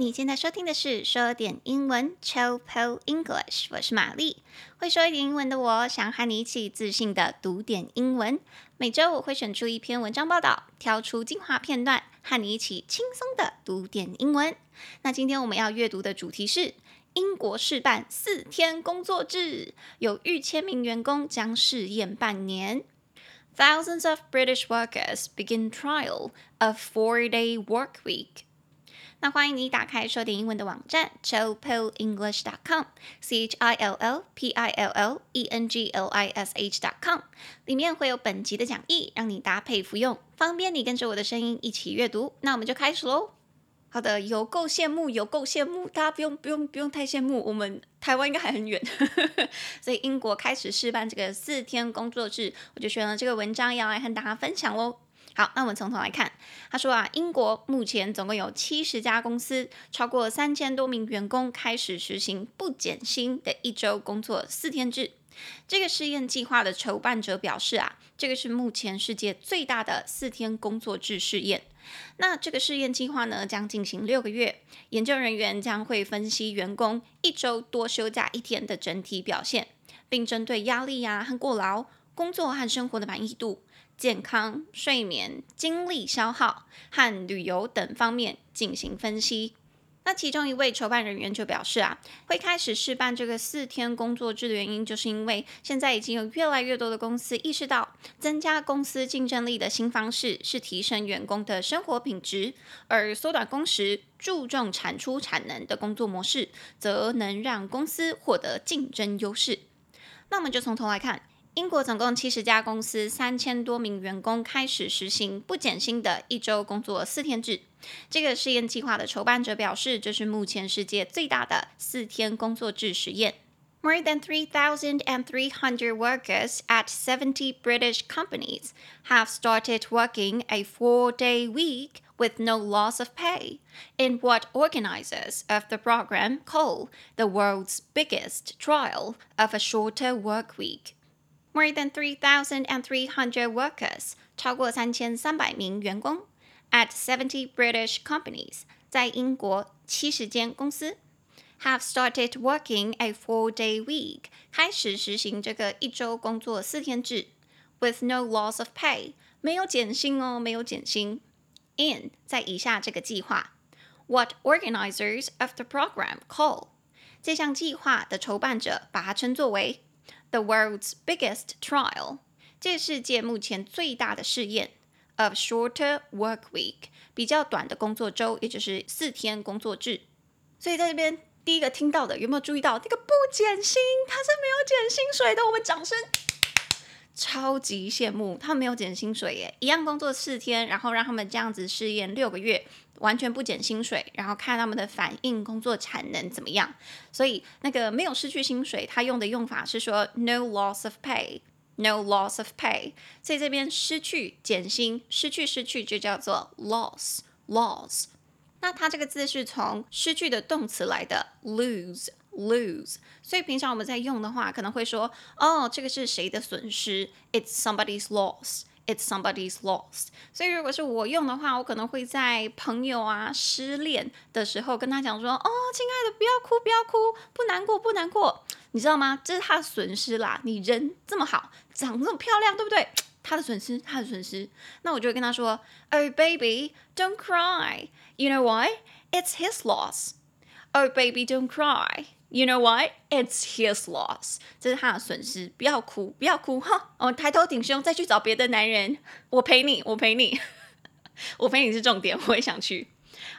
你现在收听的是说点英文 Chill English，我是玛丽。会说一点英文的我，想和你一起自信的读点英文。每周我会选出一篇文章报道，挑出精华片段，和你一起轻松的读点英文。那今天我们要阅读的主题是英国试办四天工作制，有逾千名员工将试验半年。Thousands of British workers begin trial of four-day work week. 那欢迎你打开说点英文的网站 chillpillenglish.com，c h i l l p i l l e n g l i s h.com，里面会有本集的讲义，让你搭配服用，方便你跟着我的声音一起阅读。那我们就开始喽。好的，有够羡慕，有够羡慕，大家不用不用不用太羡慕，我们台湾应该还很远。所以英国开始试办这个四天工作制，我就选了这个文章要来和大家分享喽。好，那我们从头来看。他说啊，英国目前总共有七十家公司，超过三千多名员工开始实行不减薪的一周工作四天制。这个试验计划的筹办者表示啊，这个是目前世界最大的四天工作制试验。那这个试验计划呢，将进行六个月，研究人员将会分析员工一周多休假一天的整体表现，并针对压力呀、和过劳、工作和生活的满意度。健康、睡眠、精力消耗和旅游等方面进行分析。那其中一位筹办人员就表示啊，会开始试办这个四天工作制的原因，就是因为现在已经有越来越多的公司意识到，增加公司竞争力的新方式是提升员工的生活品质，而缩短工时、注重产出产能的工作模式，则能让公司获得竞争优势。那我们就从头来看。英国总共七十家公司，三千多名员工开始实行不减薪的一周工作四天制。这个试验计划的筹办者表示，这是目前世界最大的四天工作制实验。More than 3,300 workers at 70 British companies have started working a four-day week with no loss of pay in what organizers of the program call the world's biggest trial of a shorter work week. More than three thousand and three hundred workers，超过三千三百名员工，at seventy British companies，在英国七十间公司，have started working a four-day week，开始实行这个一周工作四天制，with no loss of pay，没有减薪哦，没有减薪。In 在以下这个计划，what organizers of the program call，这项计划的筹办者把它称作为。 The world's biggest trial，这世界目前最大的试验。Of shorter work week，比较短的工作周，也就是四天工作制。所以在这边第一个听到的，有没有注意到这个不减薪？他是没有减薪水的。我们掌声，超级羡慕，他们没有减薪水耶，一样工作四天，然后让他们这样子试验六个月。完全不减薪水，然后看他们的反应，工作产能怎么样？所以那个没有失去薪水，他用的用法是说 no loss of pay，no loss of pay。所以这边失去减薪，失去失去就叫做 loss loss。那它这个字是从失去的动词来的 lose lose。所以平常我们在用的话，可能会说哦，这个是谁的损失？It's somebody's loss。It's somebody's loss。所以如果是我用的话，我可能会在朋友啊失恋的时候跟他讲说：“哦，亲爱的，不要哭，不要哭，不难过，不难过。”你知道吗？这是他的损失啦。你人这么好，长这么漂亮，对不对？他的损失，他的损失。那我就会跟他说：“Oh, baby, don't cry. You know why? It's his loss. Oh, baby, don't cry.” You know why? It's his loss. 这是他的损失，不要哭，不要哭哈！我、哦、抬头挺胸，再去找别的男人。我陪你，我陪你，我陪你是重点，我也想去。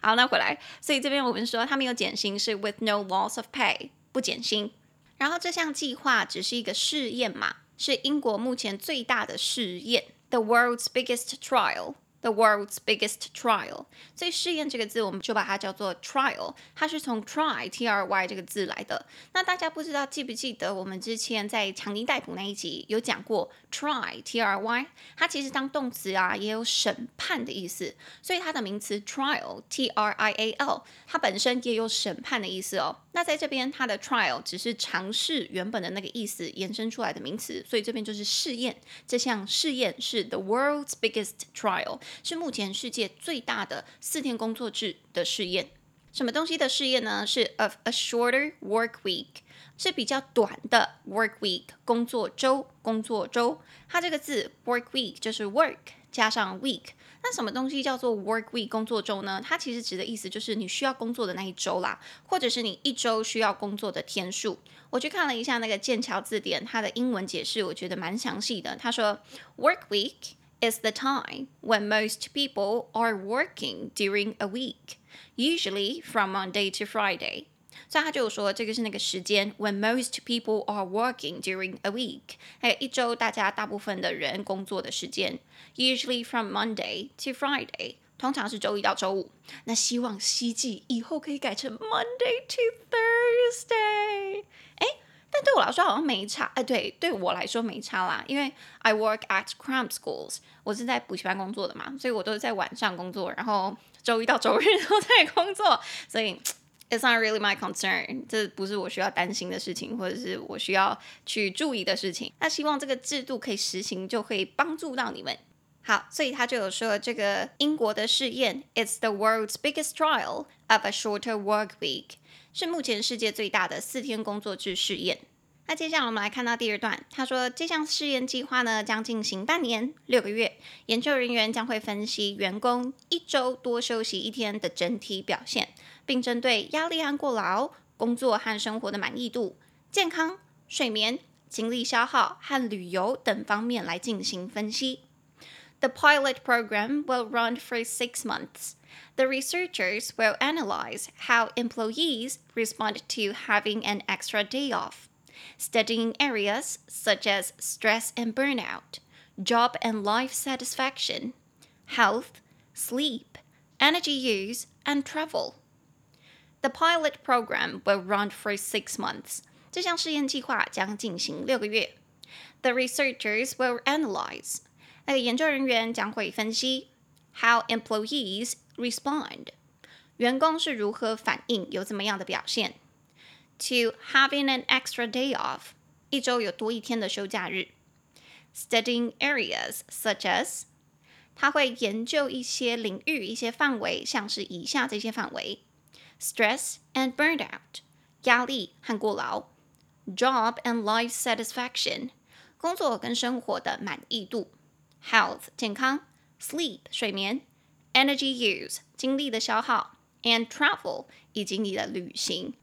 好，那回来，所以这边我们说他们有减薪是 with no loss of pay，不减薪。然后这项计划只是一个试验嘛，是英国目前最大的试验，the world's biggest trial。The world's biggest trial，所以试验这个字，我们就把它叫做 trial，它是从 try t r y 这个字来的。那大家不知道记不记得，我们之前在强尼逮捕那一集有讲过 try t r y，它其实当动词啊也有审判的意思，所以它的名词 trial t r i a l，它本身也有审判的意思哦。那在这边，它的 trial 只是尝试原本的那个意思延伸出来的名词，所以这边就是试验。这项试验是 the world's biggest trial，是目前世界最大的四天工作制的试验。什么东西的试验呢？是 of a shorter work week，是比较短的 work week 工作周，工作周。它这个字 work week 就是 work 加上 week。那什么东西叫做 work week 工作周呢？它其实指的意思就是你需要工作的那一周啦，或者是你一周需要工作的天数。我去看了一下那个剑桥字典，它的英文解释我觉得蛮详细的。他说 work week is the time when most people are working during a week。Usually from Monday to Friday，所以他就说这个是那个时间，when most people are working during a week，还有一周大家大部分的人工作的时间，usually from Monday to Friday，通常是周一到周五。那希望希冀以后可以改成 Monday to Thursday。哎，但对我来说好像没差。哎，对，对我来说没差啦，因为 I work at cram schools，我是在补习班工作的嘛，所以我都是在晚上工作，然后。周一到周日都在工作，所以 it's not really my concern，这不是我需要担心的事情，或者是我需要去注意的事情。那希望这个制度可以实行，就可以帮助到你们。好，所以他就有说这个英国的试验，it's the world's biggest trial of a shorter work week，是目前世界最大的四天工作制试验。那接下来我们来看到第二段，他说这项试验计划呢将进行半年六个月，研究人员将会分析员工一周多休息一天的整体表现，并针对压力和过劳、工作和生活的满意度、健康、睡眠、精力消耗和旅游等方面来进行分析。The pilot program will run for six months. The researchers will analyze how employees respond to having an extra day off. Studying areas such as stress and burnout, job and life satisfaction, health, sleep, energy use, and travel. The pilot program will run for six months. 这项试验计划将进行六个月。The researchers will analyze. 那个研究人员将会分析 how employees respond. 员工是如何反应，有怎么样的表现。To having an extra day off，一周有多一天的休假日。Studying areas such as，他会研究一些领域、一些范围，像是以下这些范围 ：stress and burnout，压力和过劳；job and life satisfaction，工作跟生活的满意度；health，健康；sleep，睡眠；energy use，精力的消耗；and travel，以及你的旅行。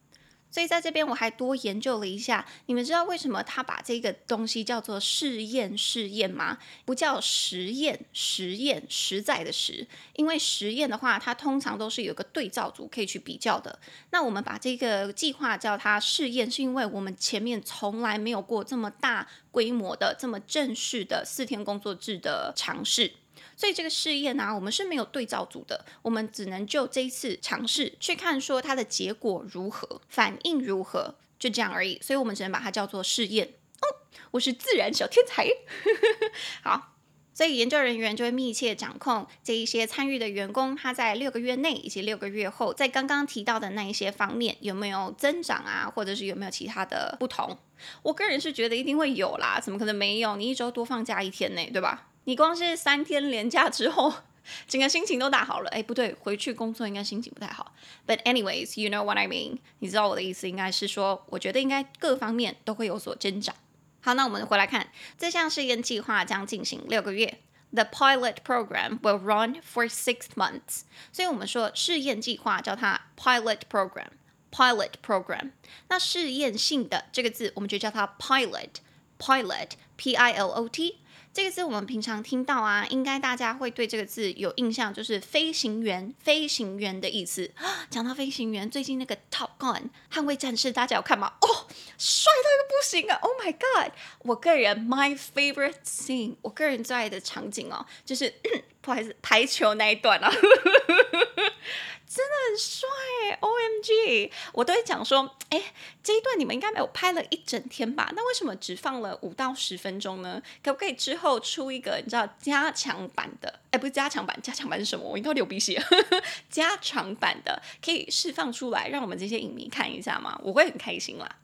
所以在这边我还多研究了一下，你们知道为什么他把这个东西叫做试验试验吗？不叫实验实验实在的实，因为实验的话，它通常都是有个对照组可以去比较的。那我们把这个计划叫它试验，是因为我们前面从来没有过这么大规模的、这么正式的四天工作制的尝试。所以这个试验呢、我们是没有对照组的，我们只能就这一次尝试去看说它的结果如何，反应如何，就这样而已。所以我们只能把它叫做试验。哦，我是自然小天才。好，所以研究人员就会密切掌控这一些参与的员工，他在六个月内以及六个月后，在刚刚提到的那一些方面有没有增长啊，或者是有没有其他的不同？我个人是觉得一定会有啦，怎么可能没有？你一周多放假一天呢，对吧？你光是三天连假之后，整个心情都大好了。哎，不对，回去工作应该心情不太好。But anyways, you know what I mean？你知道我的意思，应该是说，我觉得应该各方面都会有所增长。好，那我们回来看这项试验计划将进行六个月。The pilot program will run for six months。所以我们说试验计划叫它 pilot program。pilot program。那试验性的这个字，我们就叫它 pilot。pilot，P-I-L-O-T。这个字我们平常听到啊，应该大家会对这个字有印象，就是飞行员，飞行员的意思。讲到飞行员，最近那个 Top Gun 捍卫战士，大家有看吗？哦，帅到一个不行啊！Oh my God，我个人 my favorite scene，我个人最爱的场景哦，就是 不好意思，排球那一段啊。真的很帅，OMG！我都会讲说，哎，这一段你们应该没有拍了一整天吧？那为什么只放了五到十分钟呢？可不可以之后出一个你知道加强版的？哎，不是加强版，加强版是什么？我应该流鼻血。加长版的可以释放出来，让我们这些影迷看一下吗？我会很开心啦。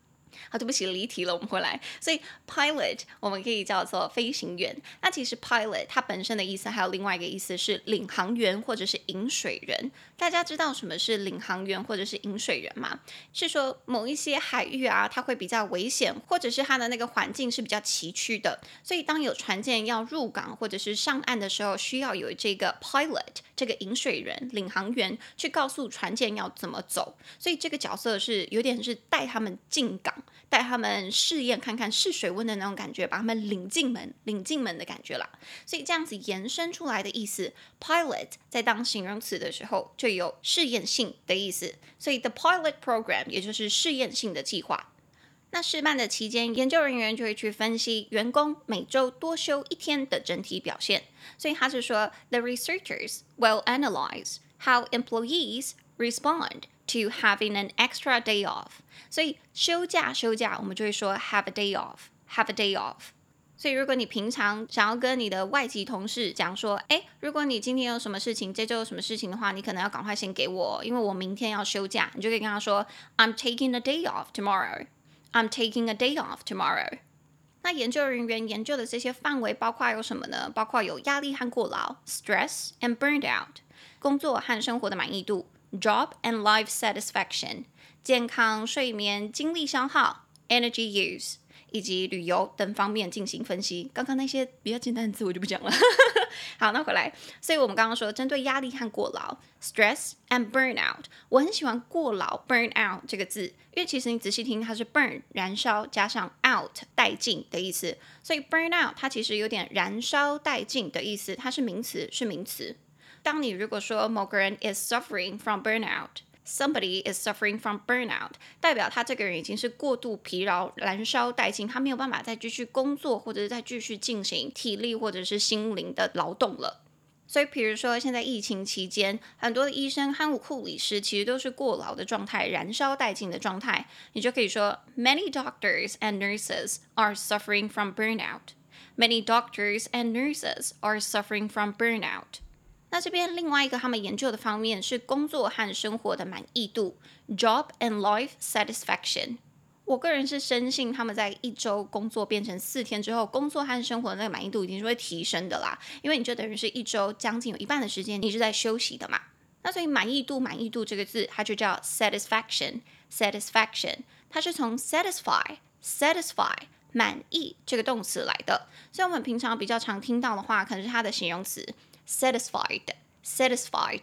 好，对不起，离题了，我们回来。所以 pilot 我们可以叫做飞行员。那其实 pilot 它本身的意思还有另外一个意思是领航员或者是引水人。大家知道什么是领航员或者是引水人吗？是说某一些海域啊，它会比较危险，或者是它的那个环境是比较崎岖的。所以当有船舰要入港或者是上岸的时候，需要有这个 pilot 这个引水人、领航员去告诉船舰要怎么走。所以这个角色是有点是带他们进港。带他们试验看看试水温的那种感觉，把他们领进门、领进门的感觉啦。所以这样子延伸出来的意思，pilot 在当形容词的时候就有试验性的意思。所以 the pilot program 也就是试验性的计划。那试办的期间，研究人员就会去分析员工每周多休一天的整体表现。所以他是说，the researchers will analyze how employees respond to having an extra day off，所以休假休假，我们就会说 have a day off，have a day off。所以如果你平常想要跟你的外籍同事讲说，哎，如果你今天有什么事情，这周有什么事情的话，你可能要赶快先给我，因为我明天要休假，你就可以跟他说，I'm taking a day off tomorrow，I'm taking a day off tomorrow。那研究人员研究的这些范围包括有什么呢？包括有压力和过劳 （stress and burnout），工作和生活的满意度。Job and life satisfaction，健康、睡眠、精力消耗 （energy use） 以及旅游等方面进行分析。刚刚那些比较简单的字我就不讲了。好，那回来，所以我们刚刚说针对压力和过劳 （stress and burnout），我很喜欢“过劳 ”（burn out） 这个字，因为其实你仔细听，它是 burn 燃烧加上 out 殆尽的意思，所以 burn out 它其实有点燃烧殆尽的意思，它是名词，是名词。当你如果说某个人 is suffering from burnout，somebody is suffering from burnout，代表他这个人已经是过度疲劳、燃烧殆尽，他没有办法再继续工作，或者是再继续进行体力或者是心灵的劳动了。所以，比如说现在疫情期间，很多的医生和护理师其实都是过劳的状态、燃烧殆尽的状态，你就可以说 Many doctors and nurses are suffering from burnout. Many doctors and nurses are suffering from burnout. 那这边另外一个他们研究的方面是工作和生活的满意度，job and life satisfaction。我个人是深信他们在一周工作变成四天之后，工作和生活的那个满意度一定是会提升的啦。因为你就等于是一周将近有一半的时间你是在休息的嘛。那所以满意度，满意度这个字它就叫 satisfaction，satisfaction，它是从 satisfy，satisfy 满意这个动词来的。所以我们平常比较常听到的话，可能是它的形容词。satisfied，satisfied，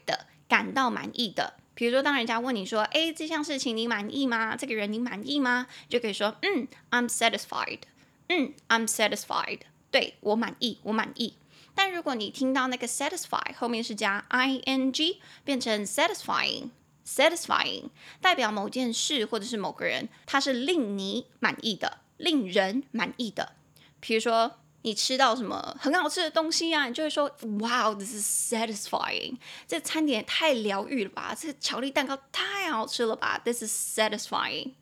感到满意的。比如说，当人家问你说：“诶，这项事情你满意吗？这个人你满意吗？”就可以说：“嗯，I'm satisfied。”嗯，I'm satisfied。对，我满意，我满意。但如果你听到那个 satisfy 后面是加 ing，变成 satisfying，satisfying，代表某件事或者是某个人，它是令你满意的，令人满意的。比如说。你吃到什么很好吃的东西啊？你就会说：“Wow, this is satisfying。”这餐点也太疗愈了吧！这巧克力蛋糕太好吃了吧！This is satisfying。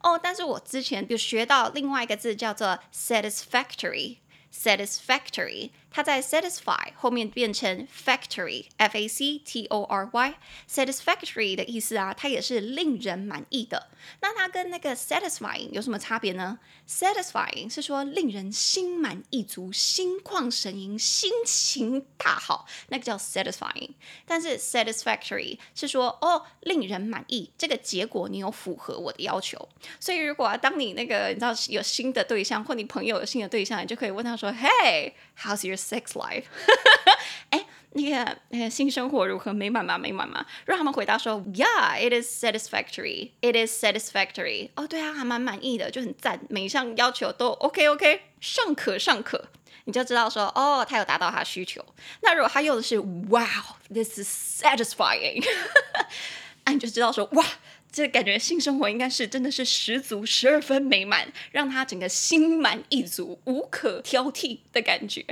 哦，但是我之前有学到另外一个字叫做 satisfactory。satisfactory，它在 satisfy 后面变成 factory，f a c t o r y，satisfactory 的意思啊，它也是令人满意的。那它跟那个 satisfying 有什么差别呢？satisfying 是说令人心满意足、心旷神怡、心情大好，那个叫 satisfying。但是 satisfactory 是说哦，令人满意，这个结果你有符合我的要求。所以如果啊，当你那个你知道有新的对象，或你朋友有新的对象，你就可以问他。说，Hey，how's your sex life？哎，那个性生活如何？美满吗？美满吗？让他们回答说，Yeah，it is satisfactory，it is satisfactory。哦，对啊，还蛮满意的，就很赞，每一项要求都 OK OK，尚可尚可，你就知道说，哦，他有达到他需求。那如果他用的是 Wow，this is satisfying，那你就知道说，哇。这感觉性生活应该是真的是十足十二分美满，让他整个心满意足、无可挑剔的感觉。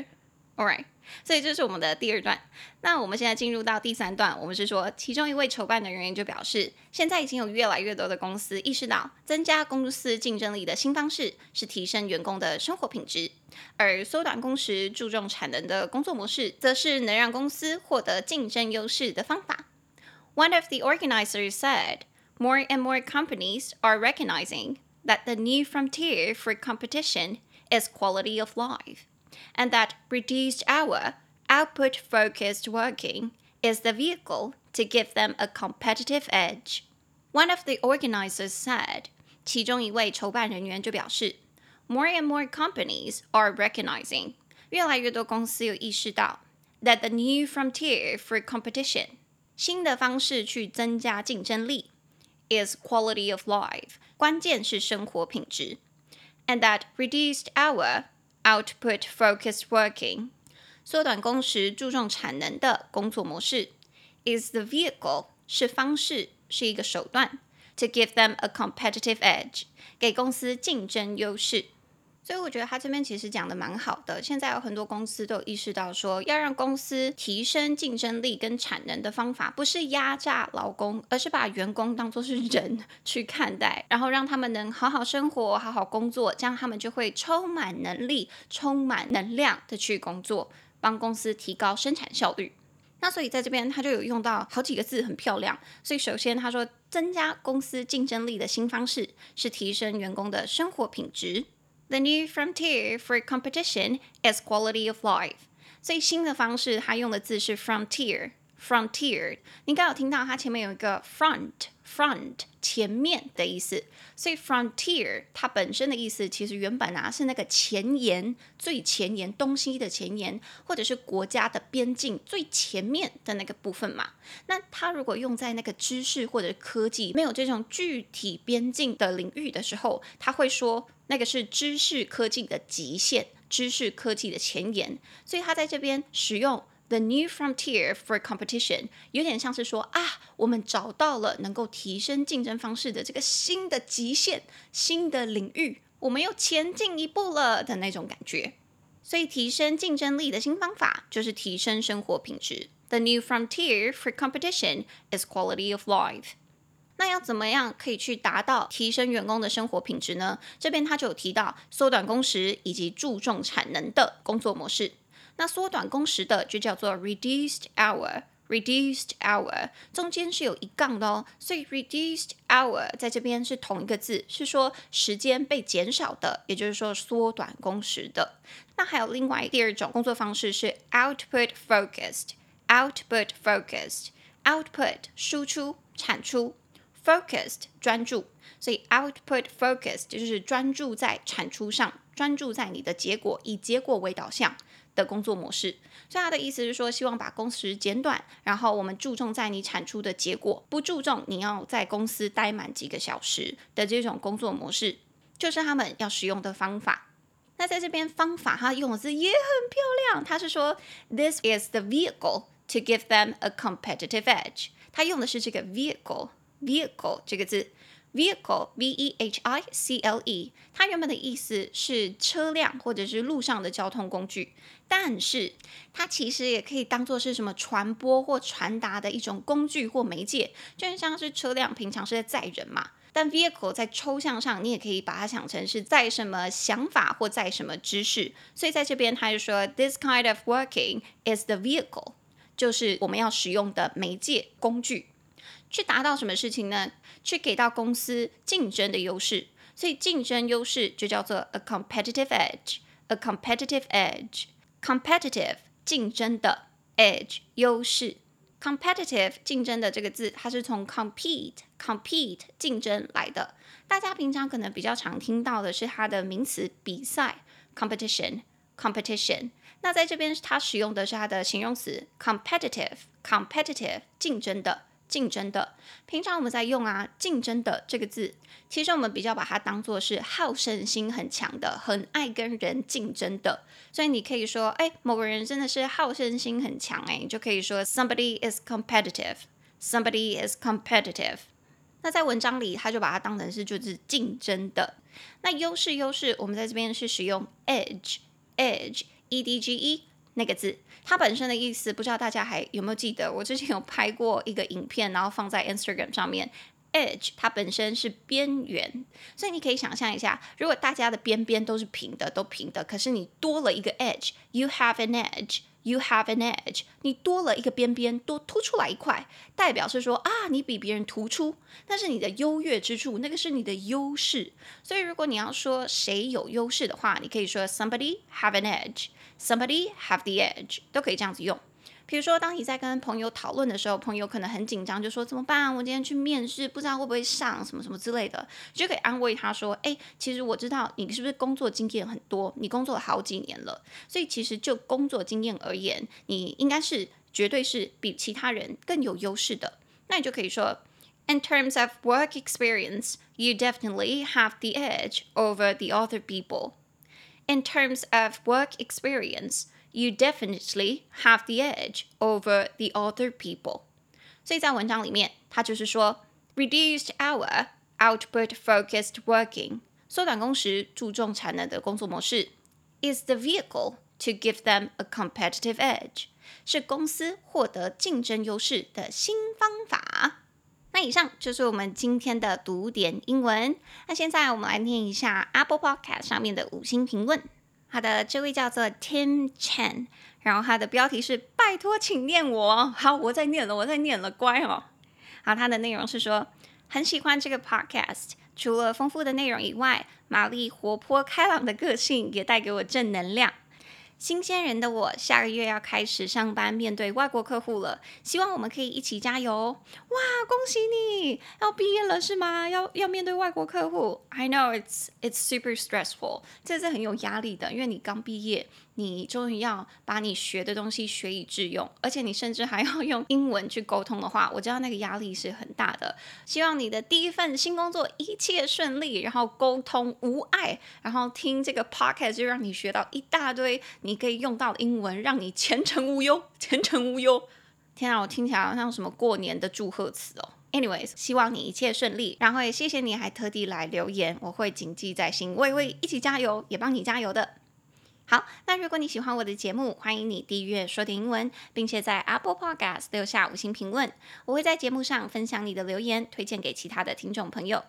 All right，所以这是我们的第二段。那我们现在进入到第三段，我们是说，其中一位筹办的人员就表示，现在已经有越来越多的公司意识到，增加公司竞争力的新方式是提升员工的生活品质，而缩短工时、注重产能的工作模式，则是能让公司获得竞争优势的方法。One of the organizers said. More and more companies are recognizing that the new frontier for competition is quality of life, and that reduced hour, output focused working is the vehicle to give them a competitive edge. One of the organizers said, 其中一位筹办人员就表示，More and more companies are recognizing，越来越多公司有意识到 that the new frontier for competition，新的方式去增加竞争力 is quality of life，关键是生活品质，and that reduced hour output focused working，缩短工时注重产能的工作模式 is the vehicle，是方式。是一个手段，to give them a competitive edge，给公司竞争优势。 所以我觉得他这边其实讲的蛮好的。现在有很多公司都有意识到说，要让公司提升竞争力跟产能的方法，不是压榨劳工，而是把员工当作是人 去看待，然后让他们能好好生活、好好工作，这样他们就会充满能力、充满能量的去工作，帮公司提高生产效率。那所以在这边他就有用到好几个字，很漂亮。所以首先他说，增加公司竞争力的新方式是提升员工的生活品质。The new frontier for competition is quality of life。所以新的方式，它用的字是 frontier。Frontier，你刚有听到它前面有一个 front，front 前面的意思，所以 frontier 它本身的意思其实原本啊是那个前沿、最前沿东西的前沿，或者是国家的边境最前面的那个部分嘛。那它如果用在那个知识或者科技没有这种具体边境的领域的时候，它会说那个是知识科技的极限，知识科技的前沿，所以他在这边使用。The new frontier for competition 有点像是说啊，我们找到了能够提升竞争方式的这个新的极限、新的领域，我们又前进一步了的那种感觉。所以，提升竞争力的新方法就是提升生活品质。The new frontier for competition is quality of life。那要怎么样可以去达到提升员工的生活品质呢？这边他就有提到缩短工时以及注重产能的工作模式。那缩短工时的就叫做 reduced hour，reduced hour 中间是有一杠的哦，所以 reduced hour 在这边是同一个字，是说时间被减少的，也就是说缩短工时的。那还有另外第二种工作方式是 output focused，output focused，output 输出产出，focused 专注，所以 output focused 就是专注在产出上，专注在你的结果，以结果为导向。的工作模式，所以他的意思是说，希望把工时减短，然后我们注重在你产出的结果，不注重你要在公司待满几个小时的这种工作模式，就是他们要使用的方法。那在这边方法，他用的字也很漂亮，他是说，This is the vehicle to give them a competitive edge。他用的是这个 vehicle vehicle 这个字。Vehicle, V-E-H-I-C-L-E，它原本的意思是车辆或者是路上的交通工具，但是它其实也可以当做是什么传播或传达的一种工具或媒介，就像是车辆平常是在载人嘛。但 vehicle 在抽象上，你也可以把它想成是在什么想法或在什么知识，所以在这边他就说，This kind of working is the vehicle，就是我们要使用的媒介工具。去达到什么事情呢？去给到公司竞争的优势，所以竞争优势就叫做 a competitive edge。a competitive edge，competitive 竞争的 edge 优势，competitive 竞争的这个字，它是从 compete compete 竞争来的。大家平常可能比较常听到的是它的名词比赛 competition competition。那在这边它使用的是它的形容词 competitive competitive 竞争的。竞争的，平常我们在用啊，竞争的这个字，其实我们比较把它当做是好胜心很强的，很爱跟人竞争的。所以你可以说，哎，某个人真的是好胜心很强，哎，你就可以说 somebody is competitive，somebody is competitive。那在文章里，他就把它当成是就是竞争的。那优势优势，我们在这边是使用 edge，edge，E-D-G-E。那个字，它本身的意思不知道大家还有没有记得？我之前有拍过一个影片，然后放在 Instagram 上面。Edge 它本身是边缘，所以你可以想象一下，如果大家的边边都是平的，都平的，可是你多了一个 edge，you have an edge，You have an edge，你多了一个边边，多凸出来一块，代表是说啊，你比别人突出，那是你的优越之处，那个是你的优势。所以如果你要说谁有优势的话，你可以说 somebody have an edge Somebody have the edge，都可以这样子用。比如说，当你在跟朋友讨论的时候，朋友可能很紧张，就说怎么办？我今天去面试，不知道会不会上，什么什么之类的，就可以安慰他说：“哎，其实我知道你是不是工作经验很多，你工作了好几年了，所以其实就工作经验而言，你应该是绝对是比其他人更有优势的。那你就可以说：In terms of work experience, you definitely have the edge over the other people. In terms of work experience. You definitely have the edge over the other people。所以在文章里面，它就是说，reduced hour, output focused working，缩短工时、注重产能的工作模式，is the vehicle to give them a competitive edge，是公司获得竞争优势的新方法。 那以上就是我们今天的读点英文。那现在我们来念一下 Apple Podcast 上面的五星评论。好的，这位叫做 Tim Chen，然后他的标题是“拜托，请念我”。好，我在念了，我在念了，乖哦。好，他的内容是说很喜欢这个 podcast，除了丰富的内容以外，玛丽活泼开朗的个性也带给我正能量。新鲜人的我，下个月要开始上班，面对外国客户了。希望我们可以一起加油！哇，恭喜你要毕业了是吗？要要面对外国客户？I know it's it's super stressful，这是很有压力的，因为你刚毕业。你终于要把你学的东西学以致用，而且你甚至还要用英文去沟通的话，我知道那个压力是很大的。希望你的第一份新工作一切顺利，然后沟通无碍，然后听这个 podcast 就让你学到一大堆你可以用到的英文，让你前程无忧，前程无忧。天啊，我听起来好像什么过年的祝贺词哦。Anyways，希望你一切顺利，然后也谢谢你还特地来留言，我会谨记在心，我也会一起加油，也帮你加油的。好，那如果你喜欢我的节目，欢迎你订阅说点英文，并且在 Apple Podcast 留下五星评论。我会在节目上分享你的留言，推荐给其他的听众朋友。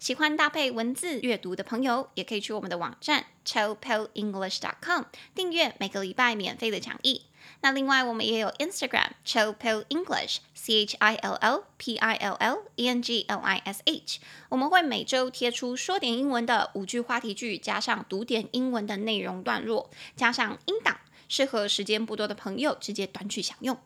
喜欢搭配文字阅读的朋友，也可以去我们的网站 chelpelenglish.com 订阅每个礼拜免费的讲义。那另外，我们也有 Instagram Chill Pill English，C H I L L P I L L E N G L I S H。我们会每周贴出说点英文的五句话题句，加上读点英文的内容段落，加上音档，适合时间不多的朋友直接短句享用。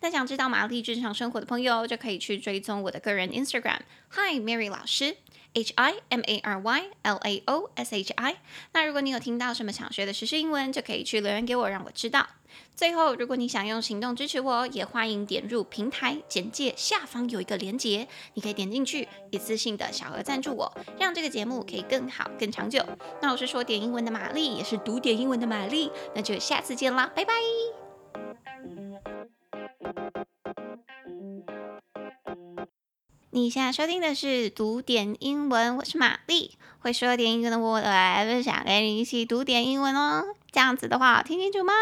那想知道玛丽日常生活的朋友，就可以去追踪我的个人 Instagram Hi Mary 老师。H I M A R Y L A O S H I。那如果你有听到什么想学的时事英文，就可以去留言给我，让我知道。最后，如果你想用行动支持我，也欢迎点入平台简介下方有一个连结，你可以点进去，一次性的小额赞助我，让这个节目可以更好、更长久。那我是说点英文的玛丽，也是读点英文的玛丽，那就下次见啦，拜拜。你现在收听的是读点英文，我是玛丽，会说点英文的我来分享，跟你一起读点英文哦。这样子的话，听清楚吗？